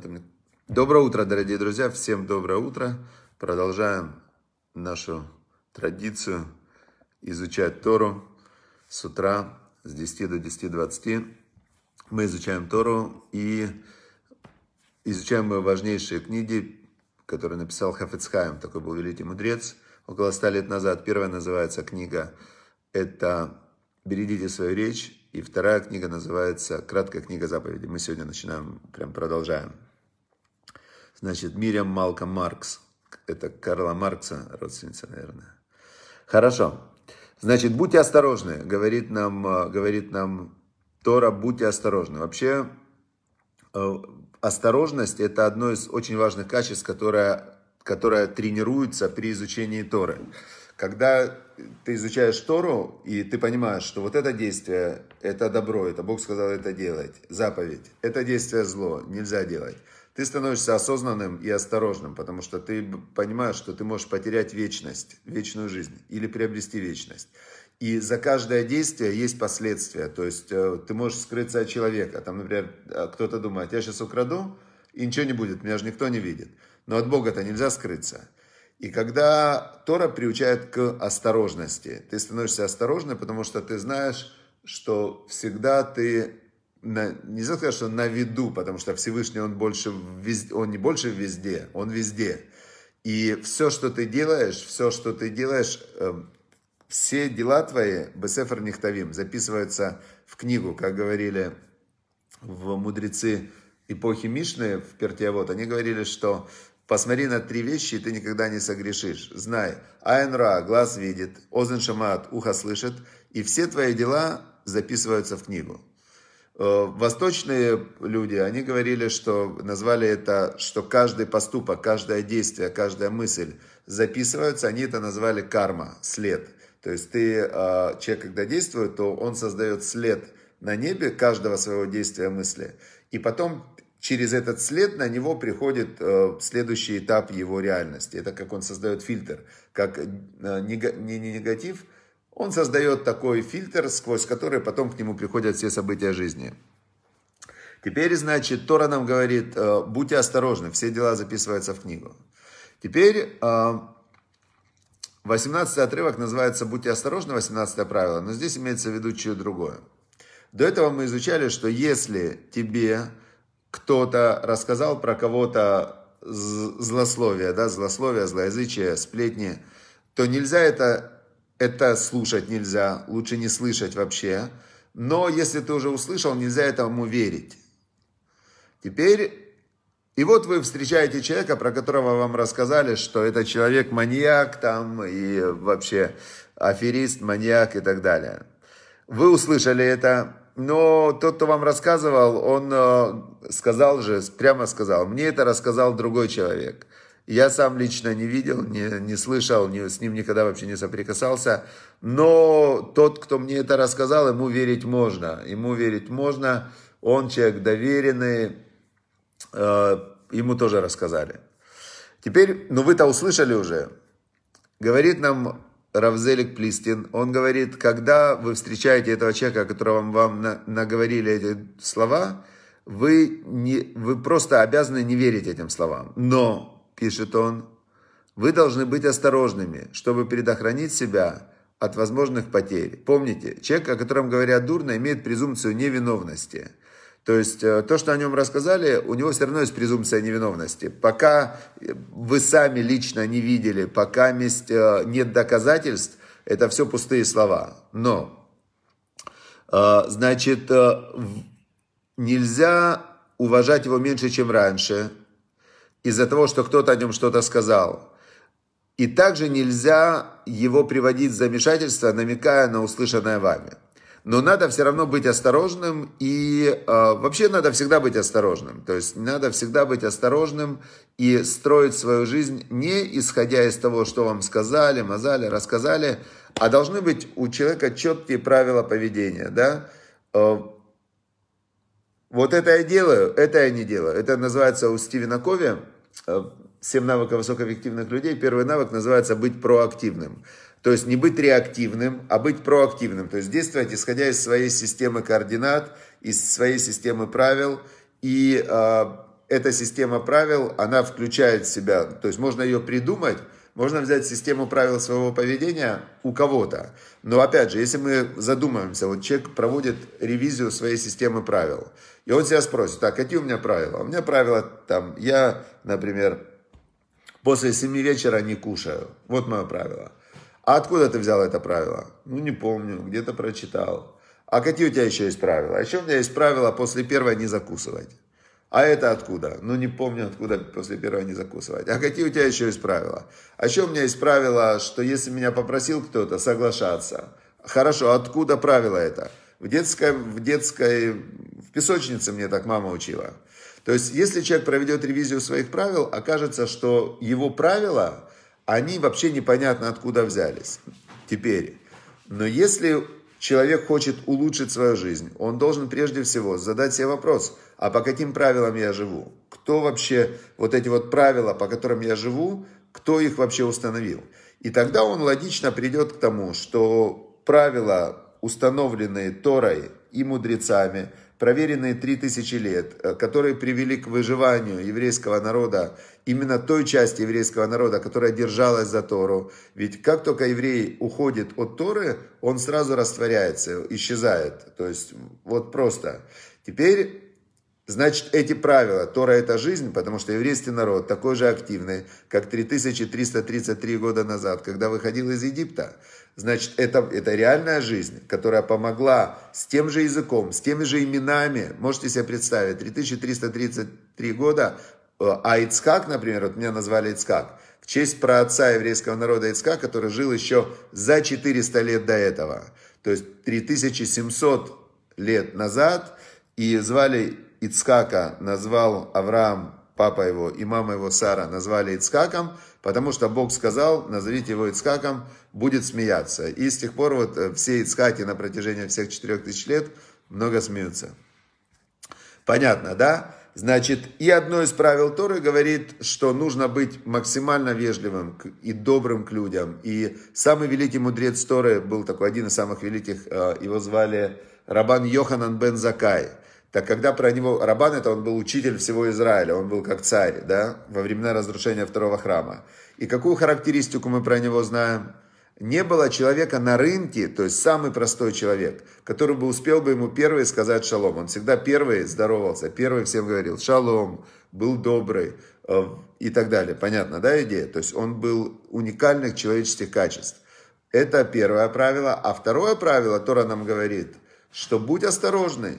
Это мне... Доброе утро, дорогие друзья. Всем доброе утро. Продолжаем нашу традицию изучать Тору с утра с 10 до 10.20. Мы изучаем Тору и изучаем мы важнейшие книги, которые написал Хафецхайм, такой был великий мудрец, около ста лет назад. Первая называется книга «Это «Берегите свою речь», и вторая книга называется «Краткая книга заповедей». Мы сегодня начинаем, прям продолжаем. Значит, Мириам Малка Маркс. Это Карла Маркса, родственница, наверное. Хорошо. Значит, будьте осторожны, говорит нам, говорит нам Тора, будьте осторожны. Вообще, э, осторожность – это одно из очень важных качеств, которое, которое тренируется при изучении Торы. Когда ты изучаешь Тору, и ты понимаешь, что вот это действие, это добро, это Бог сказал это делать, заповедь, это действие зло, нельзя делать. Ты становишься осознанным и осторожным, потому что ты понимаешь, что ты можешь потерять вечность, вечную жизнь или приобрести вечность. И за каждое действие есть последствия. То есть э, ты можешь скрыться от человека. Там, например, э, кто-то думает, я сейчас украду, и ничего не будет, меня же никто не видит. Но от Бога-то нельзя скрыться. И когда Тора приучает к осторожности, ты становишься осторожным, потому что ты знаешь, что всегда ты, на, нельзя сказать, что на виду, потому что Всевышний, он, больше везде, он не больше везде, он везде. И все, что ты делаешь, все, что ты делаешь, э, все дела твои, Бесефер Нихтавим, записываются в книгу, как говорили в мудрецы эпохи Мишны в Пертиавод, они говорили, что Посмотри на три вещи, и ты никогда не согрешишь. Знай, Айнра, глаз видит, Озен Шамат, ухо слышит, и все твои дела записываются в книгу. Э, восточные люди, они говорили, что назвали это, что каждый поступок, каждое действие, каждая мысль записываются, они это назвали карма, след. То есть ты, э, человек, когда действует, то он создает след на небе каждого своего действия мысли. И потом через этот след на него приходит э, следующий этап его реальности. Это как он создает фильтр, как не негатив, он создает такой фильтр, сквозь который потом к нему приходят все события жизни. Теперь, значит, Тора нам говорит, э, будьте осторожны, все дела записываются в книгу. Теперь 18 отрывок называется «Будьте осторожны», 18 правило, но здесь имеется в виду чего другое. До этого мы изучали, что если тебе кто-то рассказал про кого-то злословие, да, злословие, злоязычие, сплетни, то нельзя это, это слушать нельзя, лучше не слышать вообще. Но если ты уже услышал, нельзя этому верить. Теперь, и вот вы встречаете человека, про которого вам рассказали, что это человек маньяк там и вообще аферист, маньяк и так далее. Вы услышали это, но тот, кто вам рассказывал, он э, сказал же, прямо сказал, мне это рассказал другой человек. Я сам лично не видел, не, не слышал, не, с ним никогда вообще не соприкасался. Но тот, кто мне это рассказал, ему верить можно. Ему верить можно. Он человек доверенный. Э, ему тоже рассказали. Теперь, ну вы-то услышали уже. Говорит нам Равзелик Плистин, он говорит, когда вы встречаете этого человека, которого вам на, наговорили эти слова, вы, не, вы просто обязаны не верить этим словам. Но, пишет он, вы должны быть осторожными, чтобы предохранить себя от возможных потерь. Помните, человек, о котором говорят дурно, имеет презумпцию невиновности. То есть э, то, что о нем рассказали, у него все равно есть презумпция невиновности. Пока вы сами лично не видели, пока э, нет доказательств, это все пустые слова. Но, э, значит, нельзя уважать его меньше, чем раньше, из-за того, что кто-то о нем что-то сказал. И также нельзя его приводить в замешательство, намекая на услышанное вами но надо все равно быть осторожным и э, вообще надо всегда быть осторожным. То есть надо всегда быть осторожным и строить свою жизнь не исходя из того, что вам сказали, мазали, рассказали, а должны быть у человека четкие правила поведения, да. Вот это я делаю, это я не делаю. Это называется у Стивена Кови э, «Семь навыков высокоэффективных людей». Первый навык называется «быть проактивным». То есть не быть реактивным, а быть проактивным. То есть действовать исходя из своей системы координат, из своей системы правил. И э, эта система правил, она включает в себя, то есть можно ее придумать, можно взять систему правил своего поведения у кого-то. Но опять же, если мы задумаемся, вот человек проводит ревизию своей системы правил, и он себя спросит, так, какие у меня правила? У меня правила там, я, например, после 7 вечера не кушаю. Вот мое правило. А откуда ты взял это правило? Ну, не помню, где-то прочитал. А какие у тебя еще есть правила? А еще у меня есть правило после первой не закусывать. А это откуда? Ну, не помню, откуда после первого не закусывать. А какие у тебя еще есть правила? А еще у меня есть правило, что если меня попросил кто-то соглашаться. Хорошо, откуда правило это? В детской, в детской, в песочнице мне так мама учила. То есть, если человек проведет ревизию своих правил, окажется, что его правила, они вообще непонятно откуда взялись. Теперь, но если человек хочет улучшить свою жизнь, он должен прежде всего задать себе вопрос, а по каким правилам я живу? Кто вообще, вот эти вот правила, по которым я живу, кто их вообще установил? И тогда он логично придет к тому, что правила, установленные Торой и мудрецами, проверенные 3000 лет, э, которые привели к выживанию еврейского народа, именно той части еврейского народа, которая держалась за Тору. Ведь как только еврей уходит от Торы, он сразу растворяется, исчезает. То есть вот просто. Теперь Значит, эти правила, Тора это жизнь, потому что еврейский народ такой же активный, как 3333 года назад, когда выходил из Египта. Значит, это, это реальная жизнь, которая помогла с тем же языком, с теми же именами. Можете себе представить, 3333 года, э, а Ицкак, например, вот меня назвали Ицкак, в честь праотца еврейского народа Ицкак, который жил еще за 400 лет до этого. То есть 3700 лет назад, и звали Ицкака, назвал Авраам папа его и мама его Сара назвали Ицкаком, потому что Бог сказал, назовите его Ицкаком, будет смеяться. И с тех пор вот э, все Ицкаки на протяжении всех четырех тысяч лет много смеются. Понятно, да? Значит, и одно из правил Торы говорит, что нужно быть максимально вежливым и добрым к людям. И самый великий мудрец Торы был такой, один из самых великих, э, его звали Рабан Йоханан бен Закай. Так когда про него, Рабан это он был учитель всего Израиля, он был как царь, да, во времена разрушения второго храма. И какую характеристику мы про него знаем? Не было человека на рынке, то есть самый простой человек, который бы успел бы ему первый сказать шалом. Он всегда первый здоровался, первый всем говорил шалом, был добрый э, и так далее. Понятно, да, идея? То есть он был уникальных человеческих качеств. Это первое правило. А второе правило, Тора нам говорит, что будь осторожный,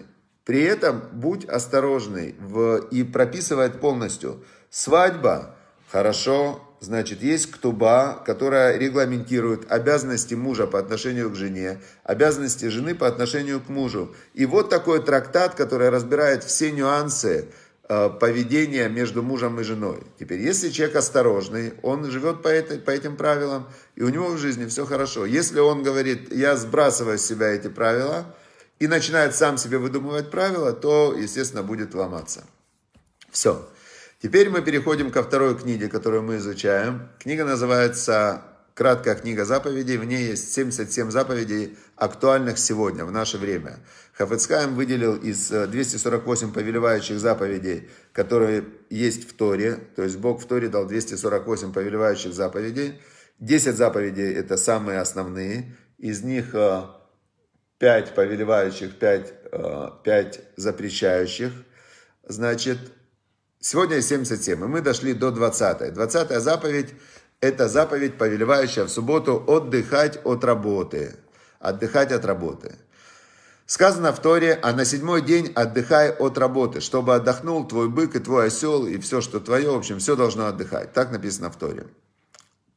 при этом будь осторожный в, и прописывает полностью. Свадьба, хорошо, значит, есть ктуба, которая регламентирует обязанности мужа по отношению к жене, обязанности жены по отношению к мужу. И вот такой трактат, который разбирает все нюансы э, поведения между мужем и женой. Теперь, если человек осторожный, он живет по, этой, по этим правилам, и у него в жизни все хорошо. Если он говорит, я сбрасываю с себя эти правила, и начинает сам себе выдумывать правила, то, естественно, будет ломаться. Все. Теперь мы переходим ко второй книге, которую мы изучаем. Книга называется «Краткая книга заповедей». В ней есть 77 заповедей, актуальных сегодня, в наше время. Хафецхайм выделил из 248 э, повелевающих заповедей, которые есть в Торе. То есть Бог в Торе дал 248 повелевающих заповедей. 10 заповедей – это самые основные. Из них э, пять повелевающих, пять, э, пять запрещающих. Значит, сегодня 77, и мы дошли до 20. 20 заповедь – это заповедь, повелевающая в субботу отдыхать от работы. Отдыхать от работы. Сказано в Торе, а на седьмой день отдыхай от работы, чтобы отдохнул твой бык и твой осел, и все, что твое, в общем, все должно отдыхать. Так написано в Торе.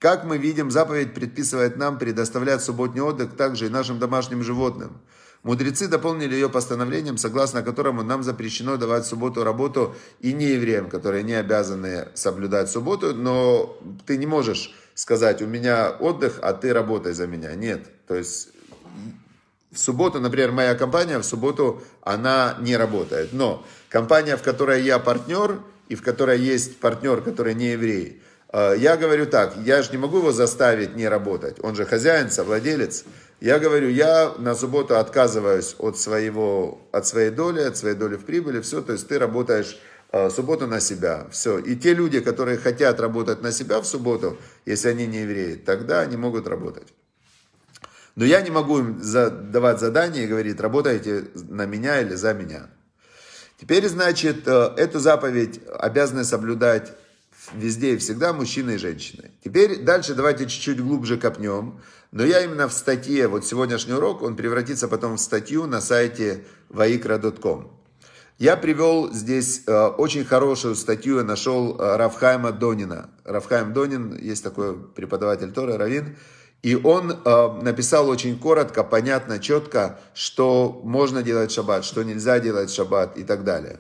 Как мы видим, заповедь предписывает нам предоставлять субботний отдых также и нашим домашним животным. Мудрецы дополнили ее постановлением, согласно которому нам запрещено давать субботу работу и не евреям, которые не обязаны соблюдать субботу, но ты не можешь сказать, у меня отдых, а ты работай за меня. Нет. То есть в субботу, например, моя компания в субботу, она не работает. Но компания, в которой я партнер, и в которой есть партнер, который не еврей, я говорю так, я же не могу его заставить не работать. Он же хозяин, совладелец. Я говорю, я на субботу отказываюсь от, своего, от своей доли, от своей доли в прибыли, все, то есть ты работаешь э, субботу на себя. Все. И те люди, которые хотят работать на себя в субботу, если они не евреи, тогда они могут работать. Но я не могу им давать задания и говорить, работайте на меня или за меня. Теперь, значит, э, эту заповедь обязаны соблюдать везде и всегда мужчины и женщины. Теперь дальше давайте чуть-чуть глубже копнем. Но я именно в статье, вот сегодняшний урок, он превратится потом в статью на сайте vaikra.com. Я привел здесь э, очень хорошую статью, я нашел э, Рафхайма Донина. Рафхайм Донин, есть такой преподаватель Торы, Равин. И он э, написал очень коротко, понятно, четко, что можно делать шаббат, что нельзя делать шаббат и так далее.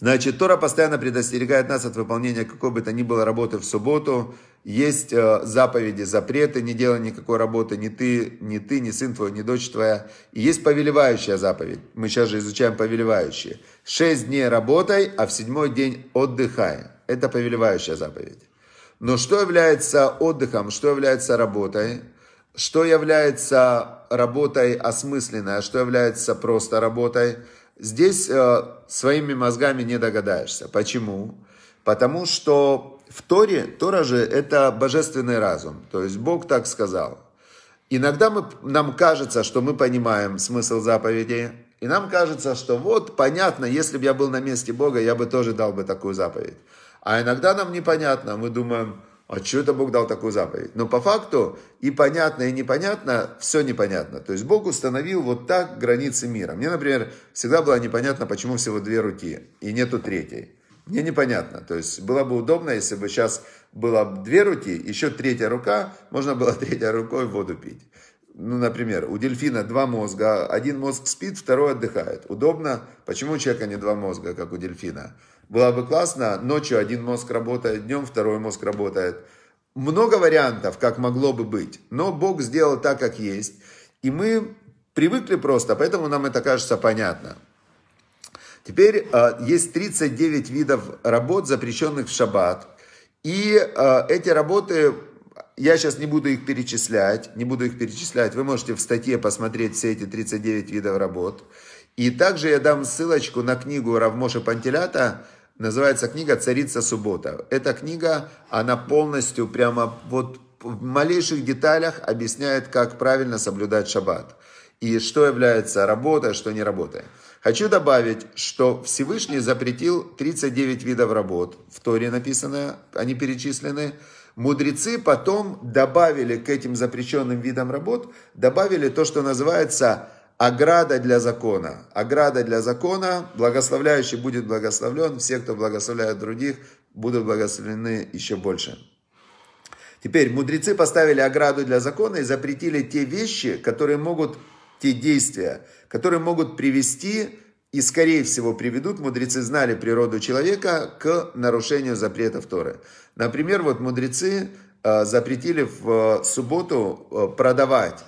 Значит, Тора постоянно предостерегает нас от выполнения какой бы то ни было работы в субботу. Есть э, заповеди, запреты, не делай никакой работы, ни ты, ни ты, ни сын твой, ни дочь твоя. И есть повелевающая заповедь. Мы сейчас же изучаем повелевающие. Шесть дней работай, а в седьмой день отдыхай. Это повелевающая заповедь. Но что является отдыхом, что является работой, что является работой осмысленной, а что является просто работой, здесь э, своими мозгами не догадаешься. Почему? Потому что в Торе, Тора же это божественный разум, то есть Бог так сказал. Иногда мы, нам кажется, что мы понимаем смысл заповеди, и нам кажется, что вот понятно, если бы я был на месте Бога, я бы тоже дал бы такую заповедь. А иногда нам непонятно, мы думаем, а что это Бог дал такую заповедь? Но по факту и понятно, и непонятно, все непонятно. То есть Бог установил вот так границы мира. Мне, например, всегда было непонятно, почему всего две руки и нету третьей. Мне непонятно. То есть было бы удобно, если бы сейчас было две руки, еще третья рука, можно было третьей рукой воду пить. Ну, например, у дельфина два мозга, один мозг спит, второй отдыхает. Удобно. Почему у человека не два мозга, как у дельфина? Было бы классно, ночью один мозг работает, днем второй мозг работает. Много вариантов, как могло бы быть, но Бог сделал так, как есть. И мы привыкли просто, поэтому нам это кажется понятно. Теперь э, есть 39 видов работ, запрещенных в шаббат. И э, эти работы, я сейчас не буду их перечислять, не буду их перечислять. Вы можете в статье посмотреть все эти 39 видов работ. И также я дам ссылочку на книгу Равмоша Пантелята Называется книга «Царица суббота». Эта книга, она полностью прямо вот в малейших деталях объясняет, как правильно соблюдать шаббат. И что является работой, что не работой. Хочу добавить, что Всевышний запретил 39 видов работ. В Торе написано, они перечислены. Мудрецы потом добавили к этим запрещенным видам работ, добавили то, что называется ограда для закона. Ограда для закона, благословляющий будет благословлен, все, кто благословляет других, будут благословлены еще больше. Теперь мудрецы поставили ограду для закона и запретили те вещи, которые могут, те действия, которые могут привести и, скорее всего, приведут, мудрецы знали природу человека, к нарушению запретов Торы. Например, вот мудрецы э, запретили в субботу э, продавать,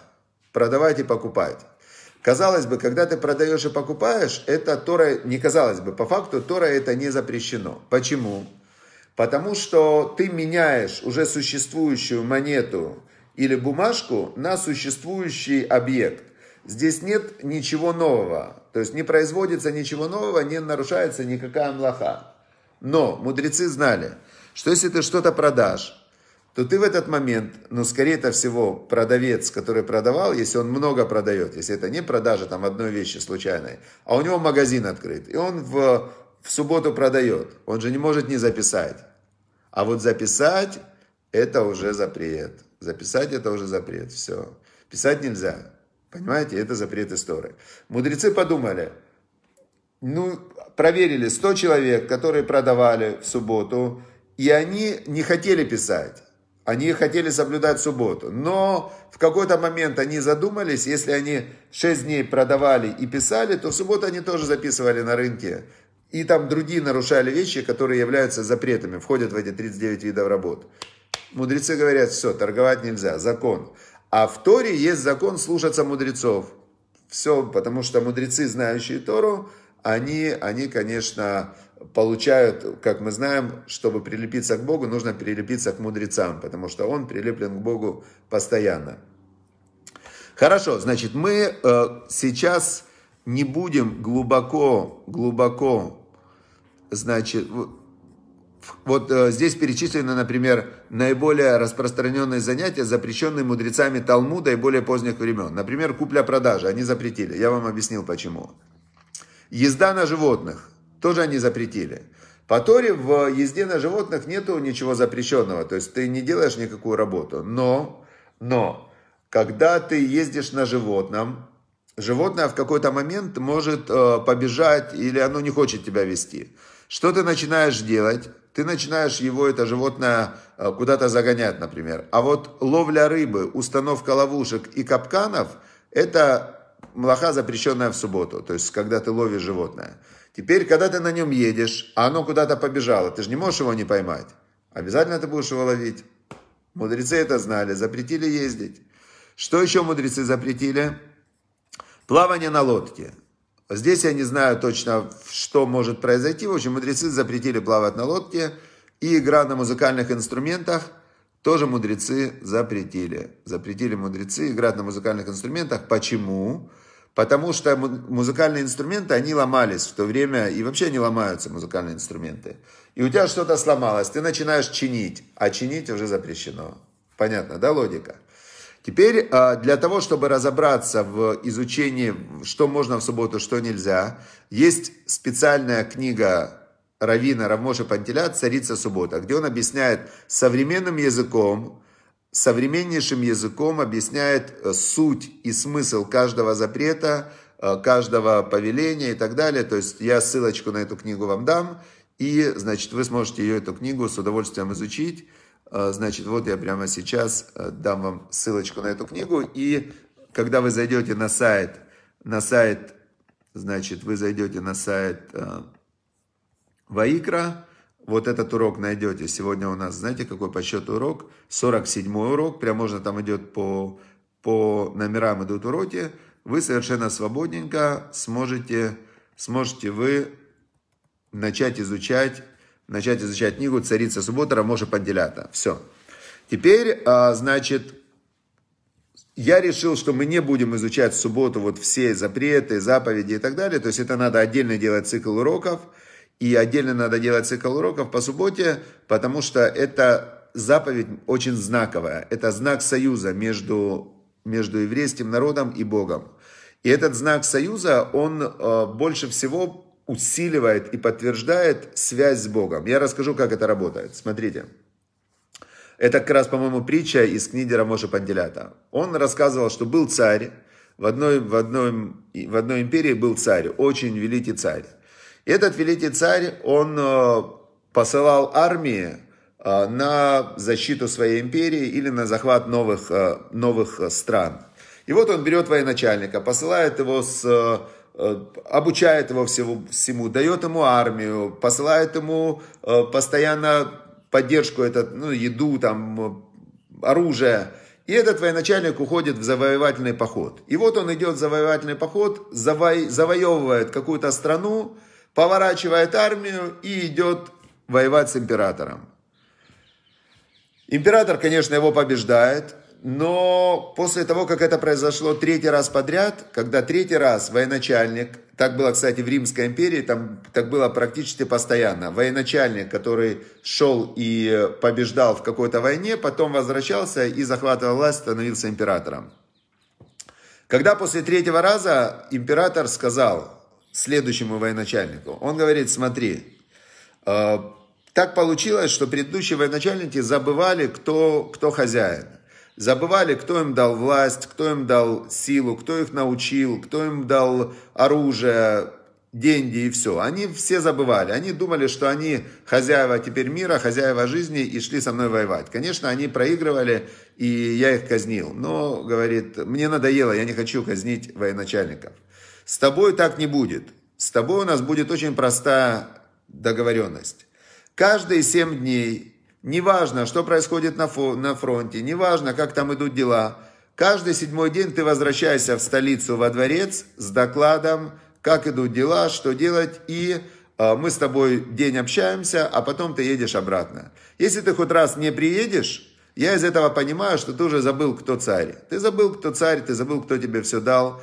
продавать и покупать. Казалось бы, когда ты продаешь и покупаешь, это Тора, не казалось бы, по факту Тора это не запрещено. Почему? Потому что ты меняешь уже существующую монету или бумажку на существующий объект. Здесь нет ничего нового. То есть не производится ничего нового, не нарушается никакая млаха. Но мудрецы знали, что если ты что-то продашь, то ты в этот момент, ну, скорее всего, продавец, который продавал, если он много продает, если это не продажа там одной вещи случайной, а у него магазин открыт, и он в, в субботу продает, он же не может не записать. А вот записать, это уже запрет. Записать это уже запрет, все. Писать нельзя. Понимаете, это запрет истории. Мудрецы подумали, ну, проверили 100 человек, которые продавали в субботу, и они не хотели писать. Они хотели соблюдать субботу. Но в какой-то момент они задумались, если они 6 дней продавали и писали, то в субботу они тоже записывали на рынке. И там другие нарушали вещи, которые являются запретами, входят в эти 39 видов работ. Мудрецы говорят, все, торговать нельзя, закон. А в Торе есть закон слушаться мудрецов. Все, потому что мудрецы, знающие Тору, они, они конечно, получают, как мы знаем, чтобы прилепиться к Богу, нужно прилепиться к мудрецам, потому что он прилеплен к Богу постоянно. Хорошо, значит, мы э, сейчас не будем глубоко, глубоко значит, вот э, здесь перечислены, например, наиболее распространенные занятия, запрещенные мудрецами Талмуда и более поздних времен. Например, купля-продажа, они запретили. Я вам объяснил почему. Езда на животных, тоже они запретили. По Торе в езде на животных нету ничего запрещенного, то есть ты не делаешь никакую работу. Но, но, когда ты ездишь на животном, животное в какой-то момент может э, побежать или оно не хочет тебя вести. Что ты начинаешь делать? Ты начинаешь его, это животное, э, куда-то загонять, например. А вот ловля рыбы, установка ловушек и капканов – это млаха, запрещенная в субботу, то есть когда ты ловишь животное. Теперь, когда ты на нем едешь, а оно куда-то побежало, ты же не можешь его не поймать. Обязательно ты будешь его ловить. Мудрецы это знали, запретили ездить. Что еще мудрецы запретили? Плавание на лодке. Здесь я не знаю точно, что может произойти. В общем, мудрецы запретили плавать на лодке. И игра на музыкальных инструментах тоже мудрецы запретили. Запретили мудрецы играть на музыкальных инструментах. Почему? Потому что музыкальные инструменты, они ломались в то время, и вообще не ломаются музыкальные инструменты. И у тебя что-то сломалось, ты начинаешь чинить, а чинить уже запрещено. Понятно, да, логика? Теперь а, для того, чтобы разобраться в изучении, что можно в субботу, что нельзя, есть специальная книга Равина Равмоша Пантелят «Царица суббота», где он объясняет современным языком, современнейшим языком объясняет э, суть и смысл каждого запрета, э, каждого повеления и так далее. То есть я ссылочку на эту книгу вам дам, и, значит, вы сможете ее, эту книгу, с удовольствием изучить. Э, значит, вот я прямо сейчас дам вам ссылочку на эту книгу, и когда вы зайдете на сайт, на сайт, значит, вы зайдете на сайт Ваикра, вот этот урок найдете. Сегодня у нас, знаете, какой по счету урок? 47 урок. Прям можно там идет по, по номерам идут уроки. Вы совершенно свободненько сможете, сможете вы начать изучать, начать изучать книгу «Царица суббота» Рамоша Панделята. Все. Теперь, а, значит, я решил, что мы не будем изучать в субботу вот все запреты, заповеди и так далее. То есть это надо отдельно делать цикл уроков – и отдельно надо делать цикл уроков по субботе, потому что это заповедь очень знаковая. Это знак союза между, между еврейским народом и Богом. И этот знак союза, он э, больше всего усиливает и подтверждает связь с Богом. Я расскажу, как это работает. Смотрите. Это как раз, по-моему, притча из книги Рамоша Панделята. Он рассказывал, что был царь, в одной, в, одной, в одной империи был царь, очень великий царь. Этот великий царь, он э, посылал армии э, на защиту своей империи или на захват новых, э, новых стран. И вот он берет военачальника, посылает его с обучает его всему, всему, дает ему армию, посылает ему постоянно поддержку, это, ну, еду, там, оружие. И этот военачальник уходит в завоевательный поход. И вот он идет в завоевательный поход, заво... завоевывает какую-то страну, поворачивает армию и идет воевать с императором. Император, конечно, его побеждает, но после того, как это произошло третий раз подряд, когда третий раз военачальник, так было, кстати, в Римской империи, там так было практически постоянно, военачальник, который шел и побеждал в какой-то войне, потом возвращался и захватывал власть, становился императором. Когда после третьего раза император сказал, следующему военачальнику. Он говорит, смотри, э, так получилось, что предыдущие военачальники забывали, кто, кто хозяин. Забывали, кто им дал власть, кто им дал силу, кто их научил, кто им дал оружие, деньги и все. Они все забывали. Они думали, что они хозяева теперь мира, хозяева жизни и шли со мной воевать. Конечно, они проигрывали, и я их казнил. Но, говорит, мне надоело, я не хочу казнить военачальников. С тобой так не будет. С тобой у нас будет очень простая договоренность. Каждые семь дней, неважно, что происходит на, фо- на фронте, неважно, как там идут дела, каждый седьмой день ты возвращаешься в столицу, во дворец с докладом, как идут дела, что делать, и э, мы с тобой день общаемся, а потом ты едешь обратно. Если ты хоть раз не приедешь, я из этого понимаю, что ты уже забыл, кто царь. Ты забыл, кто царь, ты забыл, кто тебе все дал.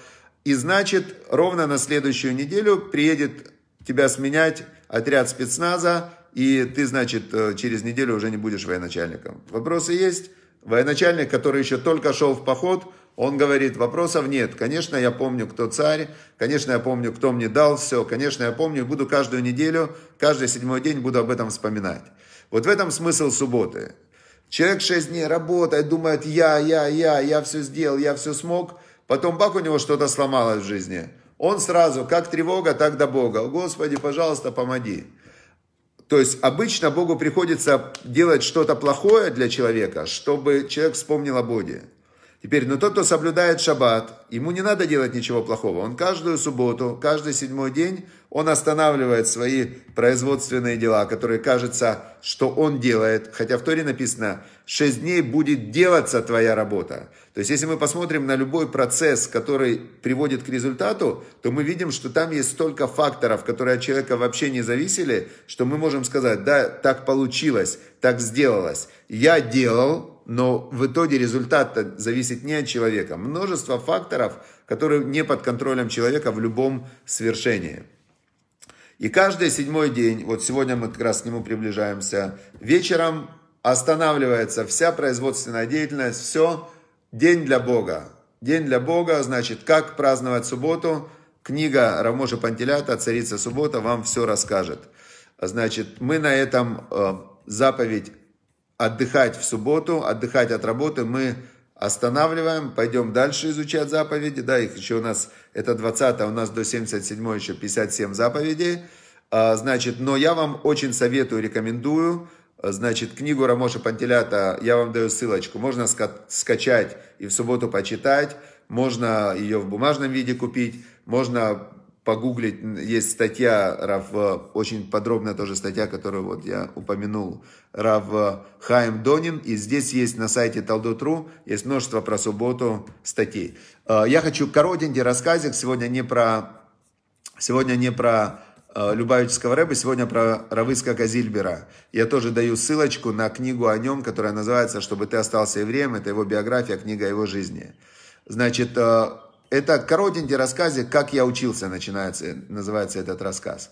И значит, ровно на следующую неделю приедет тебя сменять отряд спецназа, и ты, значит, э, через неделю уже не будешь военачальником. Вопросы есть? Военачальник, который еще только шел в поход, он говорит, вопросов нет. Конечно, я помню, кто царь, конечно, я помню, кто мне дал все, конечно, я помню, буду каждую неделю, каждый седьмой день буду об этом вспоминать. Вот в этом смысл субботы. Человек шесть дней работает, думает, я, я, я, я все сделал, я все смог. Потом бак у него что-то сломалось в жизни. Он сразу, как тревога, так до Бога. Господи, пожалуйста, помоги. То есть обычно Богу приходится делать что-то плохое для человека, чтобы человек вспомнил о Боге. Теперь, но тот, кто соблюдает шаббат, ему не надо делать ничего плохого. Он каждую субботу, каждый седьмой день, он останавливает свои производственные дела, которые кажется, что он делает. Хотя в Торе написано, шесть дней будет делаться твоя работа. То есть, если мы посмотрим на любой процесс, который приводит к результату, то мы видим, что там есть столько факторов, которые от человека вообще не зависели, что мы можем сказать, да, так получилось, так сделалось. Я делал, но в итоге результат зависит не от человека. Множество факторов, которые не под контролем человека в любом свершении. И каждый седьмой день, вот сегодня мы как раз к нему приближаемся, вечером останавливается вся производственная деятельность, все, день для Бога. День для Бога, значит, как праздновать субботу. Книга Рамоша Пантелята «Царица суббота» вам все расскажет. Значит, мы на этом э, заповедь отдыхать в субботу, отдыхать от работы, мы останавливаем, пойдем дальше изучать заповеди, да, их еще у нас, это 20 у нас до 77 еще 57 заповедей, а, значит, но я вам очень советую, рекомендую, значит, книгу Рамоша Пантелята, я вам даю ссылочку, можно скачать и в субботу почитать, можно ее в бумажном виде купить, можно погуглить, есть статья, Рав, очень подробная тоже статья, которую вот я упомянул, Рав Хаим Донин, и здесь есть на сайте Талдотру, есть множество про субботу статей. А, я хочу коротенький рассказик, сегодня не про, сегодня не про Любавического рэба, сегодня про Равыска Казильбера. Я тоже даю ссылочку на книгу о нем, которая называется «Чтобы ты остался евреем». Это его биография, книга о его жизни. Значит, это коротенький рассказик, как я учился, начинается, называется этот рассказ.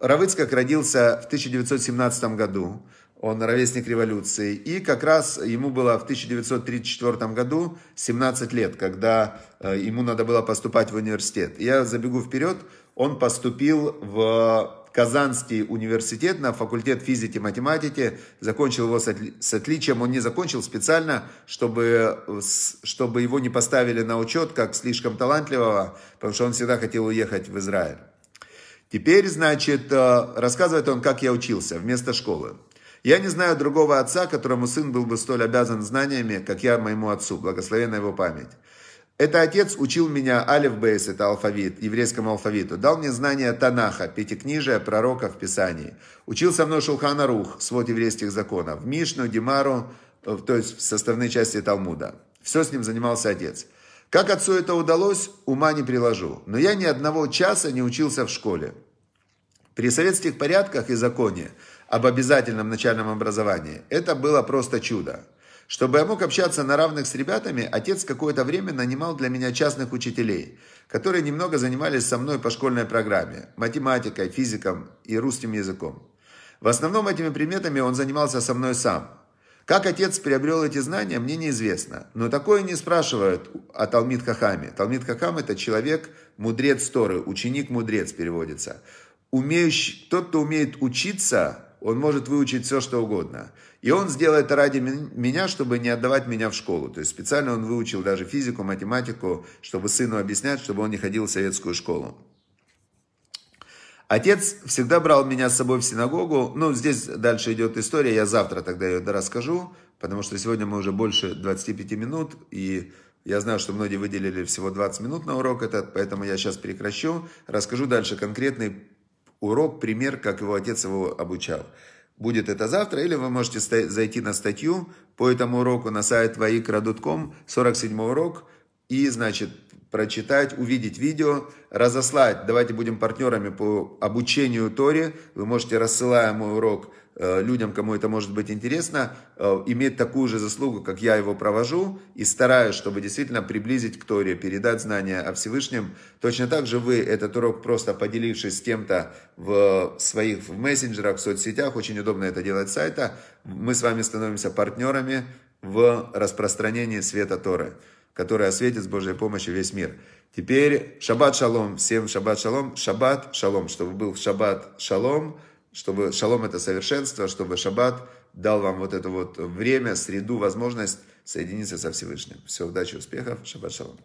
Равыцкак родился в 1917 году, он ровесник революции, и как раз ему было в 1934 году 17 лет, когда э, ему надо было поступать в университет. Я забегу вперед, он поступил в Казанский университет на факультет физики и математики, закончил его с отличием, он не закончил специально, чтобы, чтобы его не поставили на учет как слишком талантливого, потому что он всегда хотел уехать в Израиль. Теперь, значит, э, рассказывает он, как я учился вместо школы. Я не знаю другого отца, которому сын был бы столь обязан знаниями, как я моему отцу, благословенна его память. Это отец учил меня алиф бейс, это алфавит, еврейскому алфавиту. Дал мне знания Танаха, пятикнижия, пророка в Писании. Учил со мной Шулхана Рух, свод еврейских законов. Мишну, Димару, э, то есть в составной части Талмуда. Все с ним занимался отец. Как отцу это удалось, ума не приложу. Но я ни одного часа не учился в школе. При советских порядках и законе об обязательном начальном образовании это было просто чудо. Чтобы я мог общаться на равных с ребятами, отец какое-то время нанимал для меня частных учителей, которые немного занимались со мной по школьной программе, математикой, физиком и русским языком. В основном этими предметами он занимался со мной сам. Как отец приобрел эти знания, мне неизвестно. Но такое не спрашивают о Талмит Хахаме. Талмит Хахам – это человек, мудрец Торы, ученик-мудрец переводится. Умеющий, тот, кто умеет учиться, он может выучить все, что угодно. И он сделает это ради меня, чтобы не отдавать меня в школу. То есть специально он выучил даже физику, математику, чтобы сыну объяснять, чтобы он не ходил в советскую школу. Отец всегда брал меня с собой в синагогу. Ну, здесь дальше идет история, я завтра тогда ее расскажу, потому что сегодня мы уже больше 25 минут, и я знаю, что многие выделили всего 20 минут на урок этот, поэтому я сейчас прекращу. Расскажу дальше конкретный урок, пример, как его отец его обучал. Будет это завтра, или вы можете зайти на статью по этому уроку на сайт vaikra.com, 47 урок, и, значит, прочитать, увидеть видео, разослать. Давайте будем партнерами по обучению Торе. Вы можете, рассылая мой урок, людям, кому это может быть интересно, э, иметь такую же заслугу, как я его провожу, и стараюсь, чтобы действительно приблизить к Торе, передать знания о Всевышнем. Точно так же вы этот урок, просто поделившись с кем-то в своих в мессенджерах, в соцсетях, очень удобно это делать с сайта, мы с вами становимся партнерами в распространении света Торы, который осветит с Божьей помощью весь мир. Теперь шаббат шалом, всем шаббат шалом, шаббат шалом, чтобы был шаббат шалом, чтобы шалом это совершенство, чтобы шаббат дал вам вот это вот время, среду, возможность соединиться со Всевышним. Все, удачи, успехов, шаббат шалом.